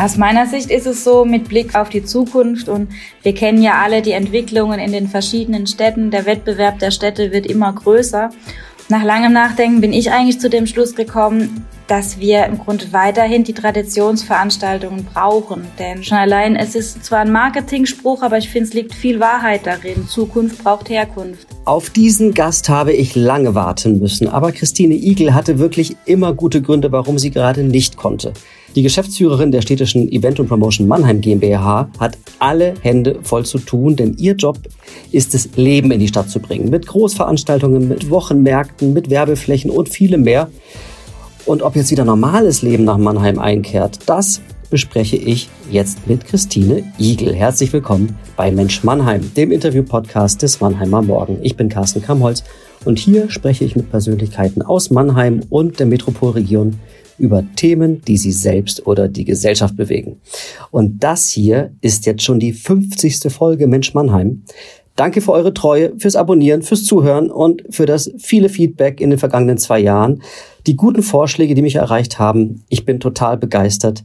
Aus meiner Sicht ist es so mit Blick auf die Zukunft und wir kennen ja alle die Entwicklungen in den verschiedenen Städten. Der Wettbewerb der Städte wird immer größer. Nach langem Nachdenken bin ich eigentlich zu dem Schluss gekommen, dass wir im Grunde weiterhin die Traditionsveranstaltungen brauchen. Denn schon allein, es ist zwar ein Marketingspruch, aber ich finde, es liegt viel Wahrheit darin. Zukunft braucht Herkunft. Auf diesen Gast habe ich lange warten müssen, aber Christine Igel hatte wirklich immer gute Gründe, warum sie gerade nicht konnte. Die Geschäftsführerin der städtischen Event und Promotion Mannheim GmbH hat alle Hände voll zu tun, denn ihr Job ist es, Leben in die Stadt zu bringen. Mit Großveranstaltungen, mit Wochenmärkten, mit Werbeflächen und vielem mehr. Und ob jetzt wieder normales Leben nach Mannheim einkehrt, das bespreche ich jetzt mit Christine Igel. Herzlich willkommen bei Mensch Mannheim, dem Interview-Podcast des Mannheimer Morgen. Ich bin Carsten Kamholz und hier spreche ich mit Persönlichkeiten aus Mannheim und der Metropolregion über Themen, die sie selbst oder die Gesellschaft bewegen. Und das hier ist jetzt schon die 50. Folge Mensch Mannheim. Danke für eure Treue, fürs Abonnieren, fürs Zuhören und für das viele Feedback in den vergangenen zwei Jahren. Die guten Vorschläge, die mich erreicht haben. Ich bin total begeistert,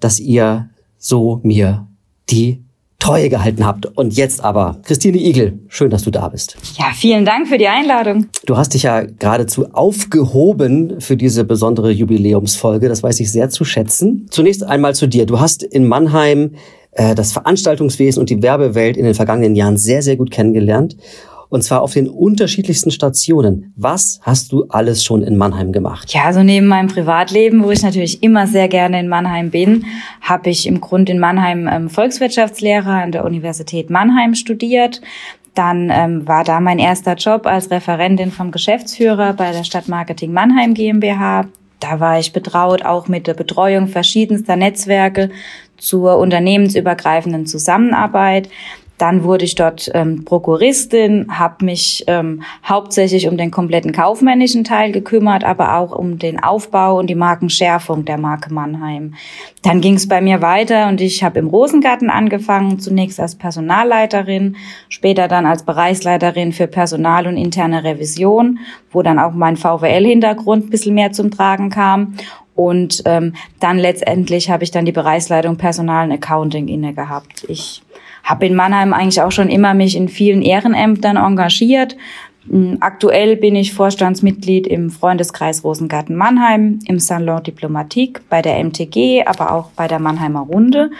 dass ihr so mir die Treue gehalten habt. Und jetzt aber, Christine Igel, schön, dass du da bist. Ja, vielen Dank für die Einladung. Du hast dich ja geradezu aufgehoben für diese besondere Jubiläumsfolge. Das weiß ich sehr zu schätzen. Zunächst einmal zu dir. Du hast in Mannheim äh, das Veranstaltungswesen und die Werbewelt in den vergangenen Jahren sehr, sehr gut kennengelernt. Und zwar auf den unterschiedlichsten Stationen. Was hast du alles schon in Mannheim gemacht? Ja, also neben meinem Privatleben, wo ich natürlich immer sehr gerne in Mannheim bin, habe ich im Grunde in Mannheim ähm, Volkswirtschaftslehre an der Universität Mannheim studiert. Dann ähm, war da mein erster Job als Referentin vom Geschäftsführer bei der Stadtmarketing Mannheim GmbH. Da war ich betraut auch mit der Betreuung verschiedenster Netzwerke zur unternehmensübergreifenden Zusammenarbeit. Dann wurde ich dort ähm, Prokuristin, habe mich ähm, hauptsächlich um den kompletten kaufmännischen Teil gekümmert, aber auch um den Aufbau und die Markenschärfung der Marke Mannheim. Dann ging es bei mir weiter und ich habe im Rosengarten angefangen, zunächst als Personalleiterin, später dann als Bereichsleiterin für Personal und interne Revision, wo dann auch mein VWL-Hintergrund ein bisschen mehr zum Tragen kam. Und ähm, dann letztendlich habe ich dann die Bereichsleitung Personal und Accounting inne gehabt. Ich habe in Mannheim eigentlich auch schon immer mich in vielen Ehrenämtern engagiert. Hm, aktuell bin ich Vorstandsmitglied im Freundeskreis Rosengarten Mannheim, im Salon Diplomatique, bei der MTG, aber auch bei der Mannheimer Runde.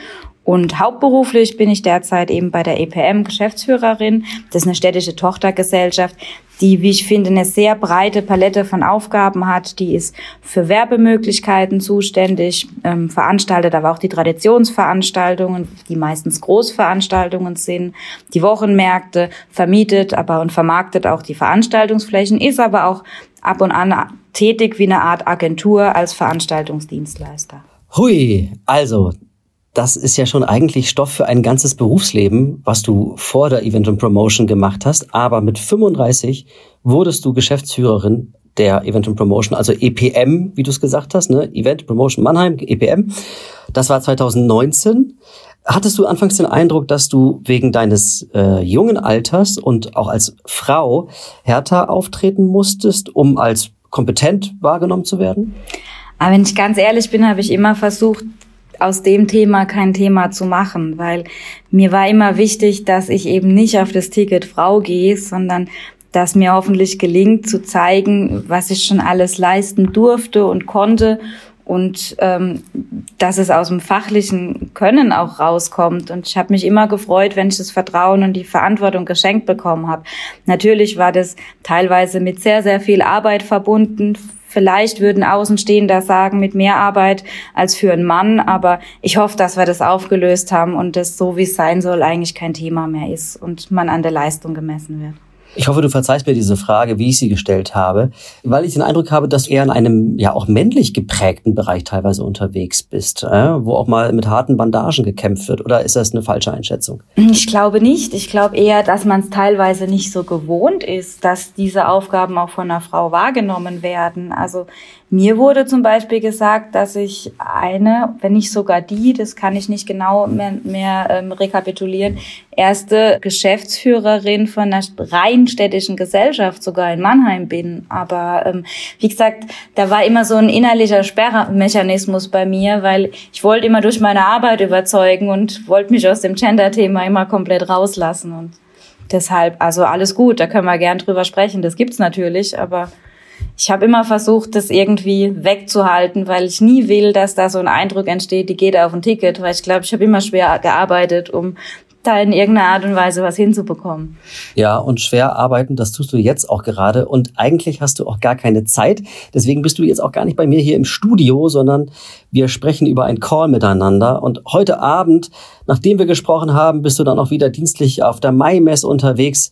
Und hauptberuflich bin ich derzeit eben bei der EPM Geschäftsführerin. Das ist eine städtische Tochtergesellschaft, die, wie ich finde, eine sehr breite Palette von Aufgaben hat. Die ist für Werbemöglichkeiten zuständig, ähm, veranstaltet aber auch die Traditionsveranstaltungen, die meistens Großveranstaltungen sind, die Wochenmärkte, vermietet aber und vermarktet auch die Veranstaltungsflächen, ist aber auch ab und an tätig wie eine Art Agentur als Veranstaltungsdienstleister. Hui, also das ist ja schon eigentlich Stoff für ein ganzes Berufsleben, was du vor der Event und Promotion gemacht hast. Aber mit 35 wurdest du Geschäftsführerin der Event und Promotion, also EPM, wie du es gesagt hast, ne? Event Promotion Mannheim, EPM. Das war 2019. Hattest du anfangs den Eindruck, dass du wegen deines äh, jungen Alters und auch als Frau härter auftreten musstest, um als kompetent wahrgenommen zu werden? Aber wenn ich ganz ehrlich bin, habe ich immer versucht, aus dem Thema kein Thema zu machen, weil mir war immer wichtig, dass ich eben nicht auf das Ticket Frau gehe, sondern dass mir hoffentlich gelingt zu zeigen, was ich schon alles leisten durfte und konnte und ähm, dass es aus dem fachlichen Können auch rauskommt. Und ich habe mich immer gefreut, wenn ich das Vertrauen und die Verantwortung geschenkt bekommen habe. Natürlich war das teilweise mit sehr, sehr viel Arbeit verbunden, Vielleicht würden Außenstehender sagen, mit mehr Arbeit als für einen Mann, aber ich hoffe, dass wir das aufgelöst haben und das so, wie es sein soll, eigentlich kein Thema mehr ist und man an der Leistung gemessen wird. Ich hoffe, du verzeihst mir diese Frage, wie ich sie gestellt habe, weil ich den Eindruck habe, dass du eher in einem ja auch männlich geprägten Bereich teilweise unterwegs bist, äh, wo auch mal mit harten Bandagen gekämpft wird. Oder ist das eine falsche Einschätzung? Ich glaube nicht. Ich glaube eher, dass man es teilweise nicht so gewohnt ist, dass diese Aufgaben auch von einer Frau wahrgenommen werden. Also Mir wurde zum Beispiel gesagt, dass ich eine, wenn nicht sogar die, das kann ich nicht genau mehr, mehr ähm, rekapitulieren, erste Geschäftsführerin von einer rein städtischen Gesellschaft sogar in Mannheim bin. Aber ähm, wie gesagt, da war immer so ein innerlicher Sperrmechanismus bei mir, weil ich wollte immer durch meine Arbeit überzeugen und wollte mich aus dem Gender-Thema immer komplett rauslassen. Und deshalb, also alles gut, da können wir gern drüber sprechen. Das gibt's natürlich, aber ich habe immer versucht, das irgendwie wegzuhalten, weil ich nie will, dass da so ein Eindruck entsteht, die geht auf ein Ticket, weil ich glaube, ich habe immer schwer gearbeitet, um da in irgendeiner Art und Weise was hinzubekommen. Ja, und schwer arbeiten, das tust du jetzt auch gerade. Und eigentlich hast du auch gar keine Zeit. Deswegen bist du jetzt auch gar nicht bei mir hier im Studio, sondern wir sprechen über ein Call miteinander. Und heute Abend, nachdem wir gesprochen haben, bist du dann auch wieder dienstlich auf der Mai-Messe unterwegs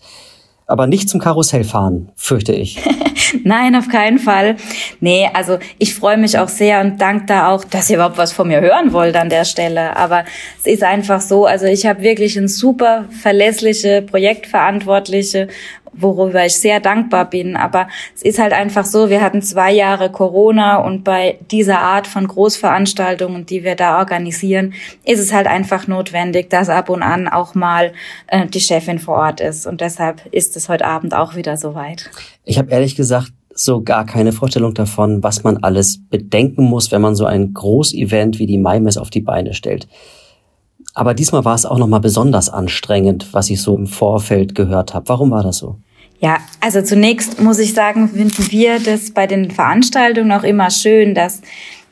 aber nicht zum Karussellfahren, fürchte ich. Nein, auf keinen Fall. Nee, also ich freue mich auch sehr und danke da auch, dass ihr überhaupt was von mir hören wollt an der Stelle. Aber es ist einfach so, also ich habe wirklich eine super verlässliche Projektverantwortliche worüber ich sehr dankbar bin. Aber es ist halt einfach so, wir hatten zwei Jahre Corona und bei dieser Art von Großveranstaltungen, die wir da organisieren, ist es halt einfach notwendig, dass ab und an auch mal äh, die Chefin vor Ort ist. Und deshalb ist es heute Abend auch wieder soweit. Ich habe ehrlich gesagt so gar keine Vorstellung davon, was man alles bedenken muss, wenn man so ein Großevent wie die Maimes auf die Beine stellt. Aber diesmal war es auch nochmal besonders anstrengend, was ich so im Vorfeld gehört habe. Warum war das so? Ja, also zunächst muss ich sagen, finden wir das bei den Veranstaltungen auch immer schön, dass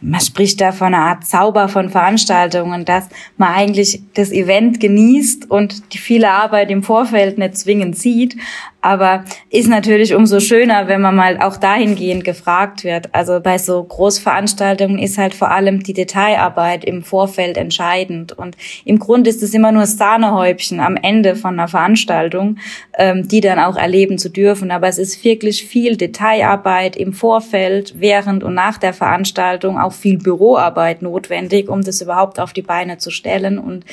man spricht da von einer Art Zauber von Veranstaltungen, dass man eigentlich das Event genießt und die viele Arbeit im Vorfeld nicht zwingend sieht, aber ist natürlich umso schöner, wenn man mal auch dahingehend gefragt wird. Also bei so Großveranstaltungen ist halt vor allem die Detailarbeit im Vorfeld entscheidend. Und im Grunde ist es immer nur Sahnehäubchen am Ende von einer Veranstaltung, ähm, die dann auch erleben zu dürfen. Aber es ist wirklich viel Detailarbeit im Vorfeld, während und nach der Veranstaltung, auch viel Büroarbeit notwendig, um das überhaupt auf die Beine zu stellen. Und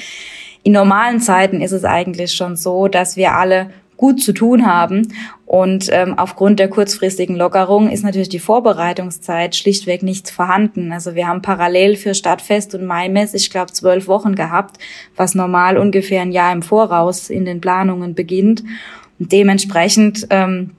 in normalen Zeiten ist es eigentlich schon so, dass wir alle gut zu tun haben. Und ähm, aufgrund der kurzfristigen Lockerung ist natürlich die Vorbereitungszeit schlichtweg nicht vorhanden. Also wir haben parallel für Stadtfest und Maimess, ich glaube, zwölf Wochen gehabt, was normal ungefähr ein Jahr im Voraus in den Planungen beginnt. Und dementsprechend ähm,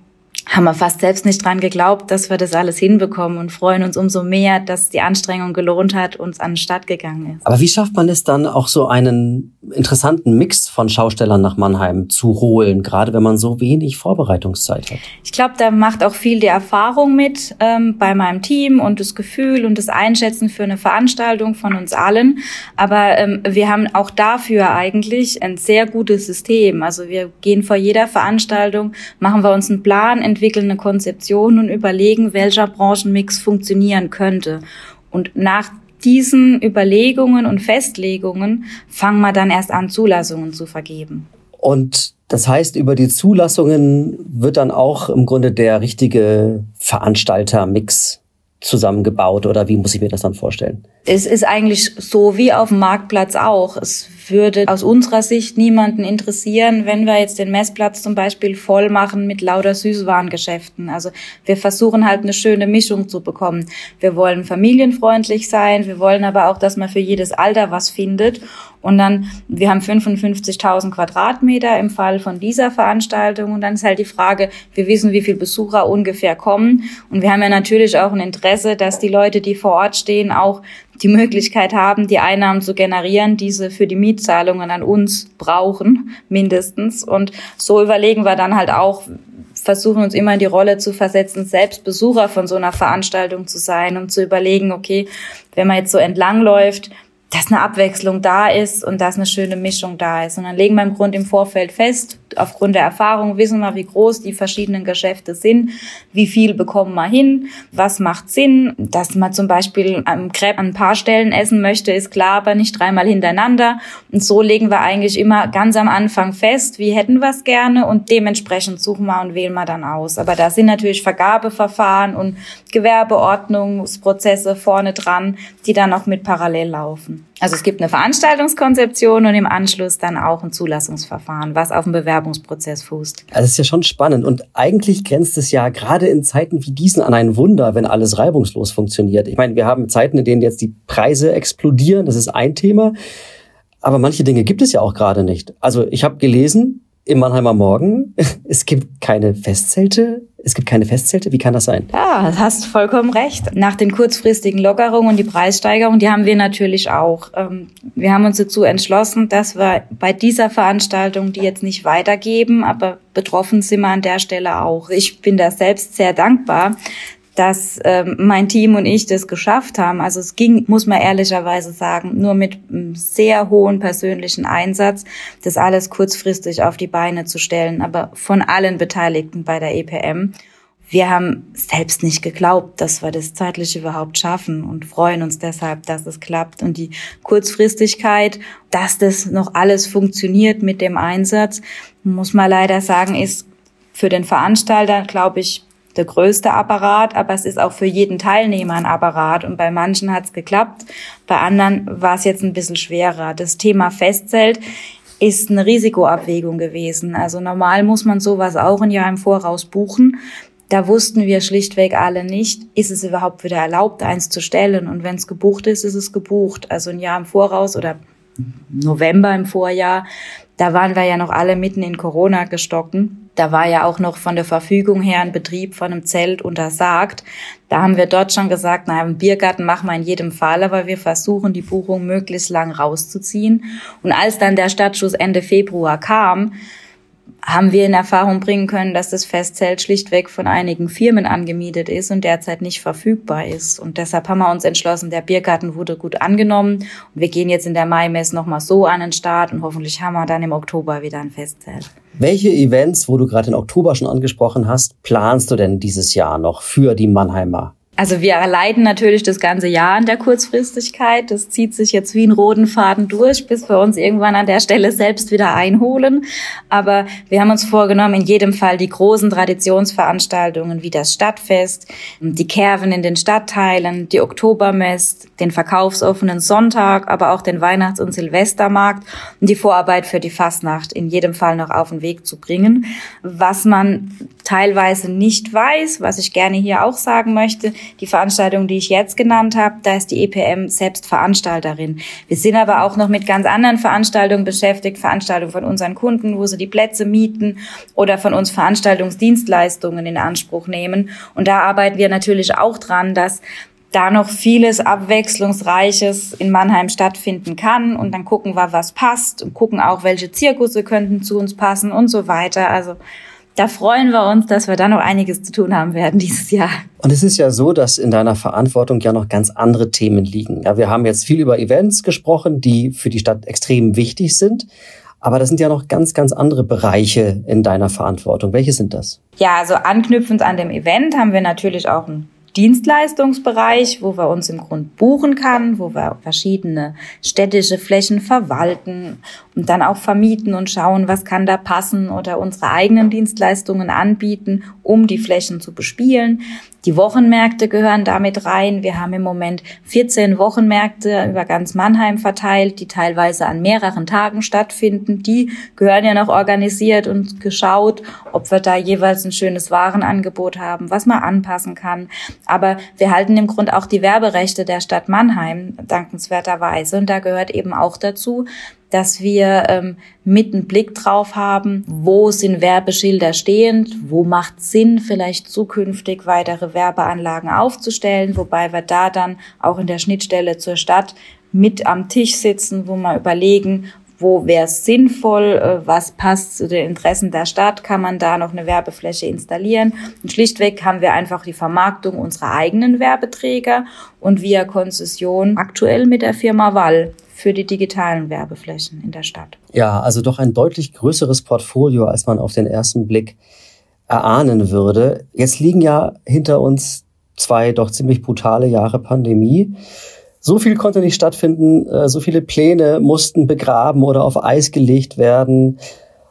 haben wir fast selbst nicht dran geglaubt, dass wir das alles hinbekommen und freuen uns umso mehr, dass die Anstrengung gelohnt hat, uns an den Start gegangen ist. Aber wie schafft man es dann auch so einen interessanten Mix von Schaustellern nach Mannheim zu holen, gerade wenn man so wenig Vorbereitungszeit hat? Ich glaube, da macht auch viel die Erfahrung mit ähm, bei meinem Team und das Gefühl und das Einschätzen für eine Veranstaltung von uns allen. Aber ähm, wir haben auch dafür eigentlich ein sehr gutes System. Also wir gehen vor jeder Veranstaltung, machen wir uns einen Plan, entwickeln eine Konzeption und überlegen, welcher Branchenmix funktionieren könnte. Und nach diesen Überlegungen und Festlegungen fangen wir dann erst an, Zulassungen zu vergeben. Und das heißt, über die Zulassungen wird dann auch im Grunde der richtige Veranstaltermix zusammengebaut oder wie muss ich mir das dann vorstellen? Es ist eigentlich so wie auf dem Marktplatz auch. Es würde aus unserer Sicht niemanden interessieren, wenn wir jetzt den Messplatz zum Beispiel voll machen mit lauter Süßwarengeschäften. Also wir versuchen halt eine schöne Mischung zu bekommen. Wir wollen familienfreundlich sein, wir wollen aber auch, dass man für jedes Alter was findet. Und dann, wir haben 55.000 Quadratmeter im Fall von dieser Veranstaltung. Und dann ist halt die Frage, wir wissen, wie viele Besucher ungefähr kommen. Und wir haben ja natürlich auch ein Interesse, dass die Leute, die vor Ort stehen, auch die Möglichkeit haben, die Einnahmen zu generieren, diese für die Mietzahlungen an uns brauchen, mindestens. Und so überlegen wir dann halt auch, versuchen uns immer in die Rolle zu versetzen, selbst Besucher von so einer Veranstaltung zu sein, um zu überlegen, okay, wenn man jetzt so entlangläuft, dass eine Abwechslung da ist und dass eine schöne Mischung da ist. Und dann legen wir im Grunde im Vorfeld fest, aufgrund der Erfahrung wissen wir, wie groß die verschiedenen Geschäfte sind, wie viel bekommen wir hin, was macht Sinn. Dass man zum Beispiel am Crepe an ein paar Stellen essen möchte, ist klar, aber nicht dreimal hintereinander. Und so legen wir eigentlich immer ganz am Anfang fest, wie hätten wir es gerne und dementsprechend suchen wir und wählen wir dann aus. Aber da sind natürlich Vergabeverfahren und Gewerbeordnungsprozesse vorne dran, die dann auch mit parallel laufen. Also es gibt eine Veranstaltungskonzeption und im Anschluss dann auch ein Zulassungsverfahren, was auf dem Bewerb Bewerbungsprozess fußt. Also das ist ja schon spannend und eigentlich grenzt es ja gerade in Zeiten wie diesen an ein Wunder, wenn alles reibungslos funktioniert. Ich meine, wir haben Zeiten, in denen jetzt die Preise explodieren, das ist ein Thema, aber manche Dinge gibt es ja auch gerade nicht. Also ich habe gelesen, im Mannheimer Morgen. Es gibt keine Festzelte. Es gibt keine Festzelte. Wie kann das sein? Ja, hast vollkommen recht. Nach den kurzfristigen Lockerungen und die Preissteigerung, die haben wir natürlich auch. Ähm, wir haben uns dazu entschlossen, dass wir bei dieser Veranstaltung die jetzt nicht weitergeben, aber betroffen sind wir an der Stelle auch. Ich bin da selbst sehr dankbar, dass ähm, mein Team und ich das geschafft haben. Also es ging, muss man ehrlicherweise sagen, nur mit einem sehr hohen persönlichen Einsatz, das alles kurzfristig auf die Beine zu stellen, aber von allen Beteiligten bei der EPM. Wir haben selbst nicht geglaubt, dass wir das zeitlich überhaupt schaffen und freuen uns deshalb, dass es klappt. Und die Kurzfristigkeit, dass das noch alles funktioniert mit dem Einsatz, muss man leider sagen, ist für den Veranstalter, glaube ich, der größte Apparat, aber es ist auch für jeden Teilnehmer ein Apparat. Und bei manchen hat es geklappt, bei anderen war es jetzt ein bisschen schwerer. Das Thema Festzelt ist eine Risikoabwägung gewesen. Also normal muss man sowas auch ein Jahr im Voraus buchen. Da wussten wir schlichtweg alle nicht, ist es überhaupt wieder erlaubt, eins zu stellen. Und wenn es gebucht ist, ist es gebucht. Also ein Jahr im Voraus oder November im Vorjahr, da waren wir ja noch alle mitten in Corona gestocken. Da war ja auch noch von der Verfügung her ein Betrieb von einem Zelt untersagt. Da haben wir dort schon gesagt, na, einen Biergarten machen wir in jedem Fall, aber wir versuchen, die Buchung möglichst lang rauszuziehen. Und als dann der Stadtschuss Ende Februar kam, haben wir in Erfahrung bringen können, dass das Festzelt schlichtweg von einigen Firmen angemietet ist und derzeit nicht verfügbar ist. Und deshalb haben wir uns entschlossen, der Biergarten wurde gut angenommen und wir gehen jetzt in der Mai-Mess nochmal so an den Start und hoffentlich haben wir dann im Oktober wieder ein Festzelt. Welche Events, wo du gerade den Oktober schon angesprochen hast, planst du denn dieses Jahr noch für die Mannheimer? Also wir leiden natürlich das ganze Jahr an der Kurzfristigkeit. Das zieht sich jetzt wie ein roten Faden durch, bis wir uns irgendwann an der Stelle selbst wieder einholen. Aber wir haben uns vorgenommen, in jedem Fall die großen Traditionsveranstaltungen wie das Stadtfest, die Kerven in den Stadtteilen, die Oktobermest, den verkaufsoffenen Sonntag, aber auch den Weihnachts- und Silvestermarkt und die Vorarbeit für die Fastnacht in jedem Fall noch auf den Weg zu bringen. Was man teilweise nicht weiß, was ich gerne hier auch sagen möchte, die Veranstaltung, die ich jetzt genannt habe, da ist die EPM selbst Veranstalterin. Wir sind aber auch noch mit ganz anderen Veranstaltungen beschäftigt, Veranstaltungen von unseren Kunden, wo sie die Plätze mieten oder von uns Veranstaltungsdienstleistungen in Anspruch nehmen. Und da arbeiten wir natürlich auch dran, dass da noch vieles Abwechslungsreiches in Mannheim stattfinden kann. Und dann gucken wir, was passt und gucken auch, welche Zirkusse könnten zu uns passen und so weiter. Also da freuen wir uns, dass wir da noch einiges zu tun haben werden dieses Jahr. Und es ist ja so, dass in deiner Verantwortung ja noch ganz andere Themen liegen. Ja, wir haben jetzt viel über Events gesprochen, die für die Stadt extrem wichtig sind. Aber das sind ja noch ganz, ganz andere Bereiche in deiner Verantwortung. Welche sind das? Ja, also anknüpfend an dem Event haben wir natürlich auch ein Dienstleistungsbereich, wo wir uns im Grund buchen kann, wo wir verschiedene städtische Flächen verwalten und dann auch vermieten und schauen, was kann da passen oder unsere eigenen Dienstleistungen anbieten, um die Flächen zu bespielen. Die Wochenmärkte gehören damit rein. Wir haben im Moment 14 Wochenmärkte über ganz Mannheim verteilt, die teilweise an mehreren Tagen stattfinden. Die gehören ja noch organisiert und geschaut, ob wir da jeweils ein schönes Warenangebot haben, was man anpassen kann. Aber wir halten im Grund auch die Werberechte der Stadt Mannheim dankenswerterweise. Und da gehört eben auch dazu, dass wir ähm, mit einem Blick drauf haben, wo sind Werbeschilder stehend, wo macht Sinn, vielleicht zukünftig weitere Werbeanlagen aufzustellen, wobei wir da dann auch in der Schnittstelle zur Stadt mit am Tisch sitzen, wo wir überlegen, wo wäre es sinnvoll, äh, was passt zu den Interessen der Stadt, kann man da noch eine Werbefläche installieren. Und schlichtweg haben wir einfach die Vermarktung unserer eigenen Werbeträger und via Konzession aktuell mit der Firma Wall für die digitalen Werbeflächen in der Stadt. Ja, also doch ein deutlich größeres Portfolio, als man auf den ersten Blick erahnen würde. Jetzt liegen ja hinter uns zwei doch ziemlich brutale Jahre Pandemie. So viel konnte nicht stattfinden, äh, so viele Pläne mussten begraben oder auf Eis gelegt werden.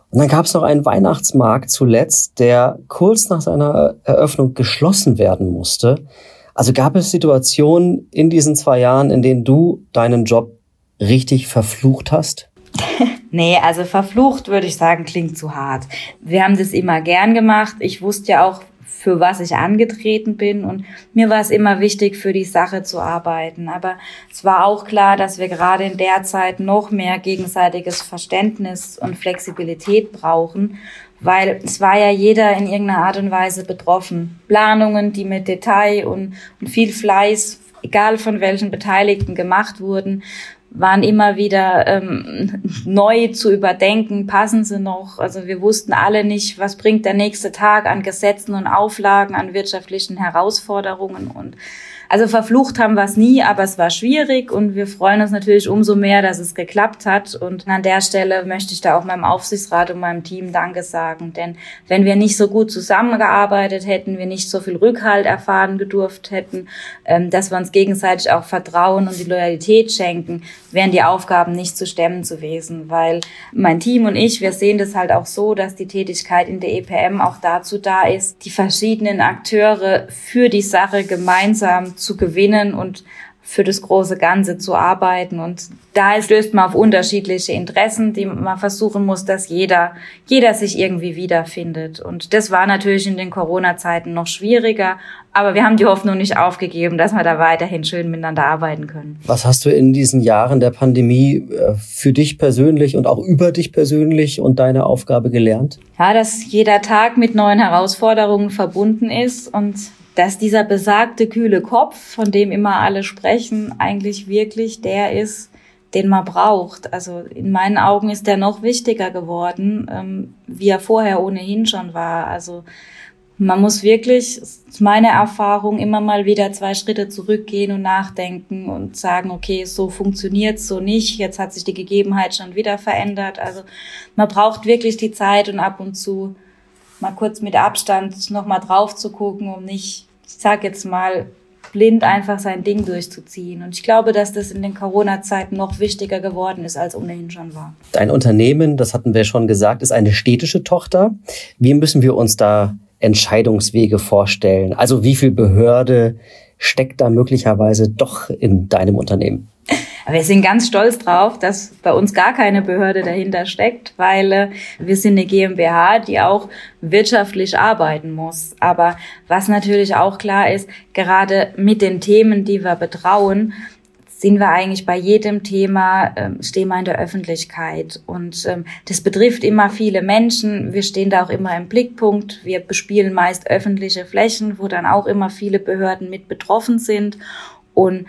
Und dann gab es noch einen Weihnachtsmarkt zuletzt, der kurz nach seiner Eröffnung geschlossen werden musste. Also gab es Situationen in diesen zwei Jahren, in denen du deinen Job richtig verflucht hast? nee, also verflucht würde ich sagen, klingt zu hart. Wir haben das immer gern gemacht. Ich wusste ja auch, für was ich angetreten bin. Und mir war es immer wichtig, für die Sache zu arbeiten. Aber es war auch klar, dass wir gerade in der Zeit noch mehr gegenseitiges Verständnis und Flexibilität brauchen, weil es war ja jeder in irgendeiner Art und Weise betroffen. Planungen, die mit Detail und, und viel Fleiß, egal von welchen Beteiligten gemacht wurden, waren immer wieder ähm, neu zu überdenken, passen sie noch. Also wir wussten alle nicht, was bringt der nächste Tag an Gesetzen und Auflagen, an wirtschaftlichen Herausforderungen und also verflucht haben wir es nie, aber es war schwierig und wir freuen uns natürlich umso mehr, dass es geklappt hat. Und an der Stelle möchte ich da auch meinem Aufsichtsrat und meinem Team Danke sagen. Denn wenn wir nicht so gut zusammengearbeitet hätten, wir nicht so viel Rückhalt erfahren gedurft hätten, ähm, dass wir uns gegenseitig auch Vertrauen und die Loyalität schenken, wären die Aufgaben nicht zu stemmen gewesen. Weil mein Team und ich, wir sehen das halt auch so, dass die Tätigkeit in der EPM auch dazu da ist, die verschiedenen Akteure für die Sache gemeinsam zu gewinnen und für das große Ganze zu arbeiten. Und da löst man auf unterschiedliche Interessen, die man versuchen muss, dass jeder, jeder sich irgendwie wiederfindet. Und das war natürlich in den Corona-Zeiten noch schwieriger. Aber wir haben die Hoffnung nicht aufgegeben, dass wir da weiterhin schön miteinander arbeiten können. Was hast du in diesen Jahren der Pandemie äh, für dich persönlich und auch über dich persönlich und deine Aufgabe gelernt? Ja, dass jeder Tag mit neuen Herausforderungen verbunden ist und dass dieser besagte kühle Kopf, von dem immer alle sprechen, eigentlich wirklich der ist, den man braucht. Also in meinen Augen ist der noch wichtiger geworden, ähm, wie er vorher ohnehin schon war. Also man muss wirklich, ist meine Erfahrung, immer mal wieder zwei Schritte zurückgehen und nachdenken und sagen, okay, so funktioniert so nicht. Jetzt hat sich die Gegebenheit schon wieder verändert. Also man braucht wirklich die Zeit und ab und zu mal kurz mit Abstand nochmal drauf zu gucken, um nicht, ich sag jetzt mal, blind einfach sein Ding durchzuziehen. Und ich glaube, dass das in den Corona-Zeiten noch wichtiger geworden ist, als ohnehin schon war. Dein Unternehmen, das hatten wir schon gesagt, ist eine städtische Tochter. Wie müssen wir uns da Entscheidungswege vorstellen? Also wie viel Behörde steckt da möglicherweise doch in deinem Unternehmen? Aber wir sind ganz stolz drauf, dass bei uns gar keine Behörde dahinter steckt, weil äh, wir sind eine GmbH, die auch wirtschaftlich arbeiten muss. Aber was natürlich auch klar ist, gerade mit den Themen, die wir betrauen, sind wir eigentlich bei jedem Thema, ähm, stehen wir in der Öffentlichkeit. Und ähm, das betrifft immer viele Menschen. Wir stehen da auch immer im Blickpunkt. Wir bespielen meist öffentliche Flächen, wo dann auch immer viele Behörden mit betroffen sind. Und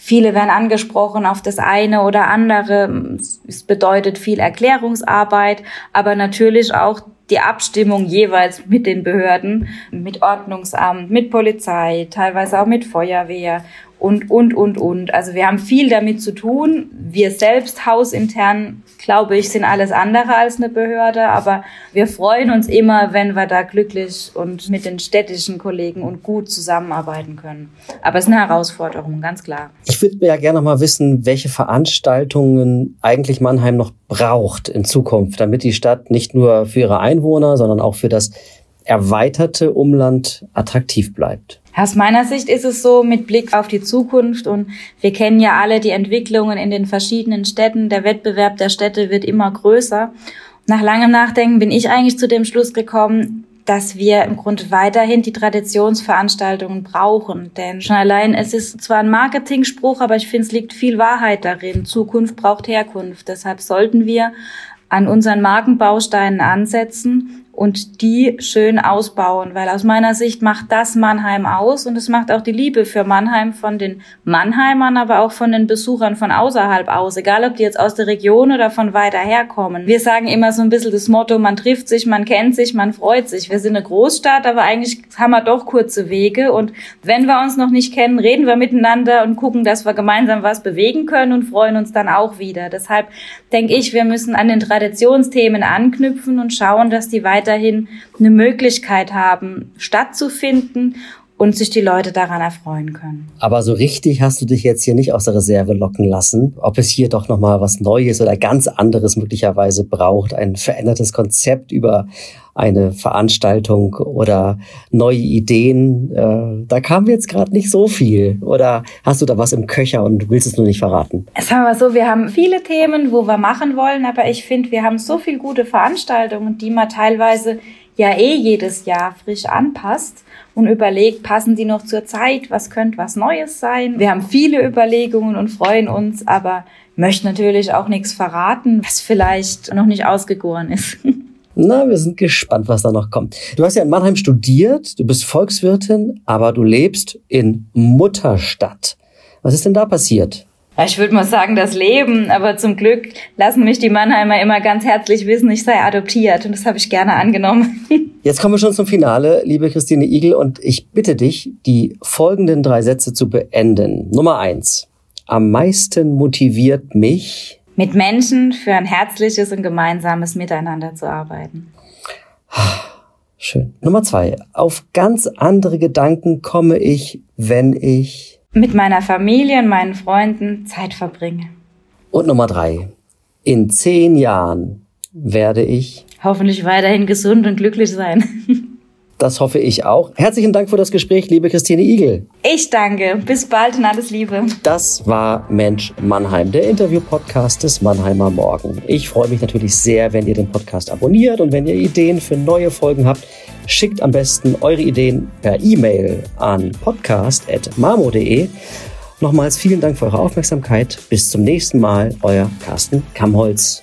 Viele werden angesprochen auf das eine oder andere. Es bedeutet viel Erklärungsarbeit, aber natürlich auch die Abstimmung jeweils mit den Behörden, mit Ordnungsamt, mit Polizei, teilweise auch mit Feuerwehr und, und, und, und. Also wir haben viel damit zu tun. Wir selbst hausintern, glaube ich, sind alles andere als eine Behörde, aber wir freuen uns immer, wenn wir da glücklich und mit den städtischen Kollegen und gut zusammenarbeiten können. Aber es ist eine Herausforderung, ganz klar. Ich würde ja gerne noch mal wissen, welche Veranstaltungen eigentlich Mannheim noch braucht in Zukunft, damit die Stadt nicht nur für ihre Einwohner, sondern auch für das erweiterte Umland attraktiv bleibt. Aus meiner Sicht ist es so mit Blick auf die Zukunft und wir kennen ja alle die Entwicklungen in den verschiedenen Städten. Der Wettbewerb der Städte wird immer größer. Nach langem Nachdenken bin ich eigentlich zu dem Schluss gekommen, dass wir im Grunde weiterhin die Traditionsveranstaltungen brauchen. Denn schon allein, es ist zwar ein Marketingspruch, aber ich finde, es liegt viel Wahrheit darin. Zukunft braucht Herkunft. Deshalb sollten wir an unseren Markenbausteinen ansetzen und die schön ausbauen, weil aus meiner Sicht macht das Mannheim aus und es macht auch die Liebe für Mannheim von den Mannheimern, aber auch von den Besuchern von außerhalb aus, egal ob die jetzt aus der Region oder von weiter herkommen. Wir sagen immer so ein bisschen das Motto, man trifft sich, man kennt sich, man freut sich. Wir sind eine Großstadt, aber eigentlich haben wir doch kurze Wege und wenn wir uns noch nicht kennen, reden wir miteinander und gucken, dass wir gemeinsam was bewegen können und freuen uns dann auch wieder. Deshalb denke ich, wir müssen an den Traditionsthemen anknüpfen und schauen, dass die weiter weiterhin eine Möglichkeit haben, stattzufinden und sich die Leute daran erfreuen können. Aber so richtig hast du dich jetzt hier nicht aus der Reserve locken lassen, ob es hier doch noch mal was Neues oder ganz anderes möglicherweise braucht, ein verändertes Konzept über eine Veranstaltung oder neue Ideen. Äh, da kam jetzt gerade nicht so viel. Oder hast du da was im Köcher und willst es nur nicht verraten? Sagen wir so, wir haben viele Themen, wo wir machen wollen, aber ich finde, wir haben so viele gute Veranstaltungen, die man teilweise ja eh jedes Jahr frisch anpasst und überlegt, passen die noch zur Zeit, was könnte was Neues sein. Wir haben viele Überlegungen und freuen uns, aber möchten natürlich auch nichts verraten, was vielleicht noch nicht ausgegoren ist. Na, wir sind gespannt, was da noch kommt. Du hast ja in Mannheim studiert, du bist Volkswirtin, aber du lebst in Mutterstadt. Was ist denn da passiert? Ich würde mal sagen, das Leben. Aber zum Glück lassen mich die Mannheimer immer ganz herzlich wissen, ich sei adoptiert. Und das habe ich gerne angenommen. Jetzt kommen wir schon zum Finale, liebe Christine Igel. Und ich bitte dich, die folgenden drei Sätze zu beenden. Nummer eins. Am meisten motiviert mich, mit Menschen für ein herzliches und gemeinsames Miteinander zu arbeiten. Schön. Nummer zwei. Auf ganz andere Gedanken komme ich, wenn ich mit meiner Familie und meinen Freunden Zeit verbringe. Und Nummer drei. In zehn Jahren werde ich hoffentlich weiterhin gesund und glücklich sein. Das hoffe ich auch. Herzlichen Dank für das Gespräch, liebe Christine Igel. Ich danke. Bis bald und alles Liebe. Das war Mensch Mannheim, der Interview-Podcast des Mannheimer Morgen. Ich freue mich natürlich sehr, wenn ihr den Podcast abonniert und wenn ihr Ideen für neue Folgen habt, schickt am besten eure Ideen per E-Mail an podcast.mamo.de. Nochmals vielen Dank für eure Aufmerksamkeit. Bis zum nächsten Mal, euer Carsten Kammholz.